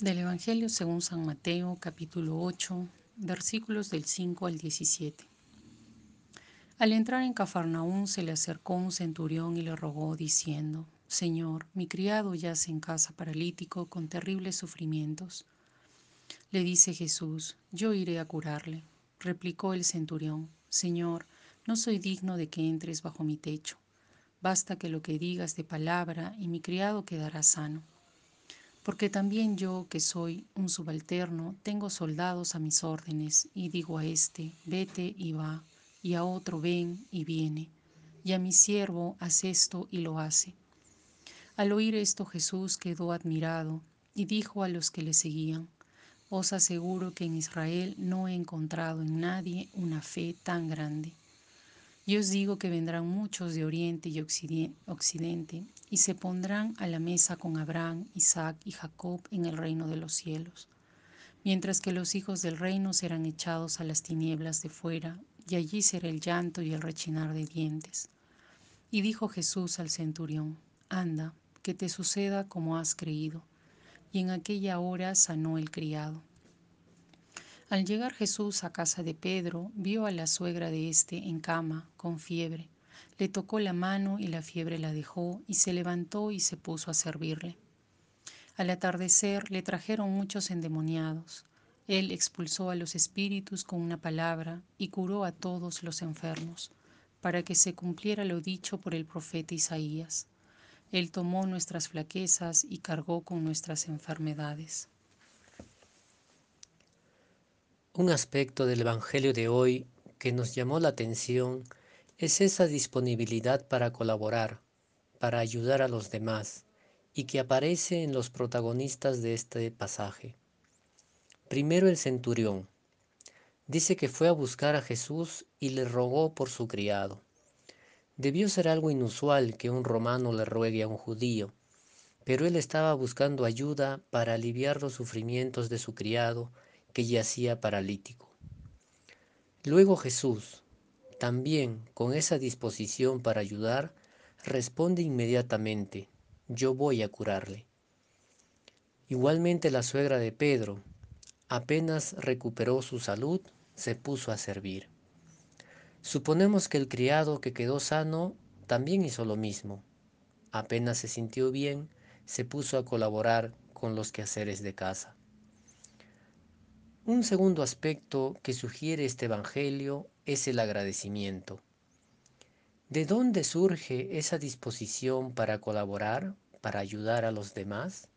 Del Evangelio según San Mateo, capítulo 8, versículos del 5 al 17. Al entrar en Cafarnaún se le acercó un centurión y le rogó, diciendo, Señor, mi criado yace en casa paralítico con terribles sufrimientos. Le dice Jesús, yo iré a curarle. Replicó el centurión, Señor, no soy digno de que entres bajo mi techo. Basta que lo que digas de palabra y mi criado quedará sano. Porque también yo, que soy un subalterno, tengo soldados a mis órdenes, y digo a este, vete y va, y a otro, ven y viene, y a mi siervo, haz esto y lo hace. Al oír esto Jesús quedó admirado, y dijo a los que le seguían, os aseguro que en Israel no he encontrado en nadie una fe tan grande. Y os digo que vendrán muchos de oriente y occidente y se pondrán a la mesa con Abraham, Isaac y Jacob en el reino de los cielos, mientras que los hijos del reino serán echados a las tinieblas de fuera, y allí será el llanto y el rechinar de dientes. Y dijo Jesús al centurión, Anda, que te suceda como has creído. Y en aquella hora sanó el criado. Al llegar Jesús a casa de Pedro, vio a la suegra de éste en cama, con fiebre. Le tocó la mano y la fiebre la dejó, y se levantó y se puso a servirle. Al atardecer le trajeron muchos endemoniados. Él expulsó a los espíritus con una palabra y curó a todos los enfermos, para que se cumpliera lo dicho por el profeta Isaías. Él tomó nuestras flaquezas y cargó con nuestras enfermedades. Un aspecto del Evangelio de hoy que nos llamó la atención es esa disponibilidad para colaborar, para ayudar a los demás, y que aparece en los protagonistas de este pasaje. Primero el centurión. Dice que fue a buscar a Jesús y le rogó por su criado. Debió ser algo inusual que un romano le ruegue a un judío, pero él estaba buscando ayuda para aliviar los sufrimientos de su criado que yacía paralítico. Luego Jesús, también con esa disposición para ayudar, responde inmediatamente, yo voy a curarle. Igualmente la suegra de Pedro, apenas recuperó su salud, se puso a servir. Suponemos que el criado que quedó sano también hizo lo mismo. Apenas se sintió bien, se puso a colaborar con los quehaceres de casa. Un segundo aspecto que sugiere este Evangelio es el agradecimiento. ¿De dónde surge esa disposición para colaborar, para ayudar a los demás?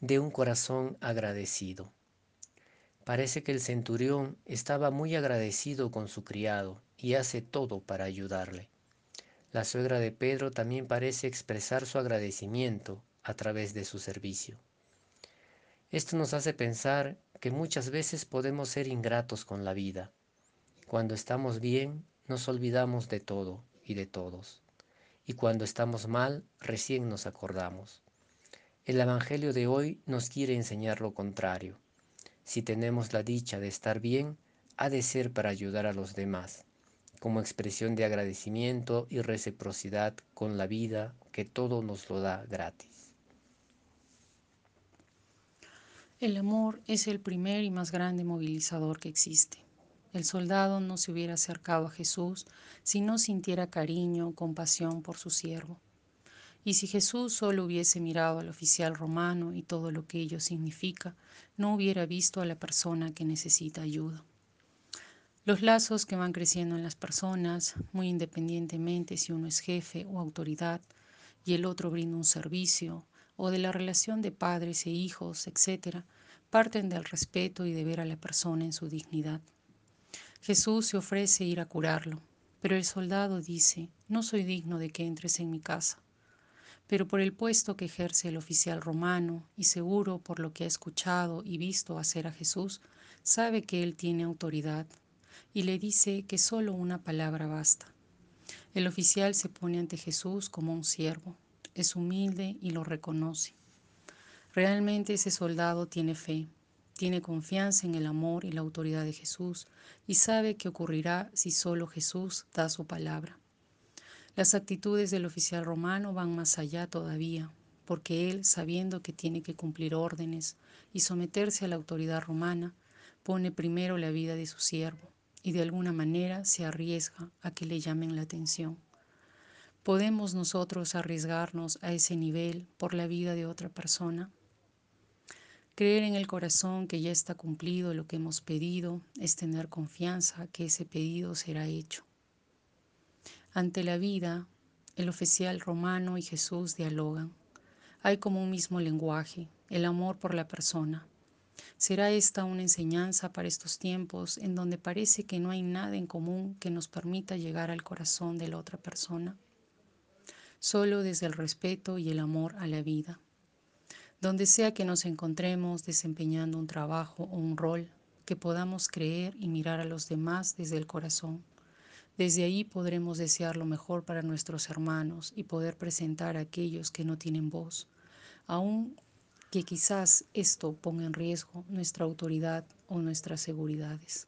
De un corazón agradecido. Parece que el centurión estaba muy agradecido con su criado y hace todo para ayudarle. La suegra de Pedro también parece expresar su agradecimiento a través de su servicio. Esto nos hace pensar que muchas veces podemos ser ingratos con la vida. Cuando estamos bien, nos olvidamos de todo y de todos. Y cuando estamos mal, recién nos acordamos. El Evangelio de hoy nos quiere enseñar lo contrario. Si tenemos la dicha de estar bien, ha de ser para ayudar a los demás, como expresión de agradecimiento y reciprocidad con la vida que todo nos lo da gratis. El amor es el primer y más grande movilizador que existe. El soldado no se hubiera acercado a Jesús si no sintiera cariño compasión por su siervo. Y si Jesús solo hubiese mirado al oficial romano y todo lo que ello significa, no hubiera visto a la persona que necesita ayuda. Los lazos que van creciendo en las personas, muy independientemente si uno es jefe o autoridad y el otro brinda un servicio, o de la relación de padres e hijos, etc., parten del respeto y de ver a la persona en su dignidad. Jesús se ofrece ir a curarlo, pero el soldado dice, no soy digno de que entres en mi casa. Pero por el puesto que ejerce el oficial romano, y seguro por lo que ha escuchado y visto hacer a Jesús, sabe que él tiene autoridad, y le dice que solo una palabra basta. El oficial se pone ante Jesús como un siervo, es humilde y lo reconoce. Realmente ese soldado tiene fe, tiene confianza en el amor y la autoridad de Jesús y sabe que ocurrirá si solo Jesús da su palabra. Las actitudes del oficial romano van más allá todavía, porque él, sabiendo que tiene que cumplir órdenes y someterse a la autoridad romana, pone primero la vida de su siervo y de alguna manera se arriesga a que le llamen la atención. ¿Podemos nosotros arriesgarnos a ese nivel por la vida de otra persona? Creer en el corazón que ya está cumplido lo que hemos pedido es tener confianza que ese pedido será hecho. Ante la vida, el oficial romano y Jesús dialogan. Hay como un mismo lenguaje, el amor por la persona. ¿Será esta una enseñanza para estos tiempos en donde parece que no hay nada en común que nos permita llegar al corazón de la otra persona? Solo desde el respeto y el amor a la vida. Donde sea que nos encontremos desempeñando un trabajo o un rol, que podamos creer y mirar a los demás desde el corazón. Desde ahí podremos desear lo mejor para nuestros hermanos y poder presentar a aquellos que no tienen voz, aun que quizás esto ponga en riesgo nuestra autoridad o nuestras seguridades.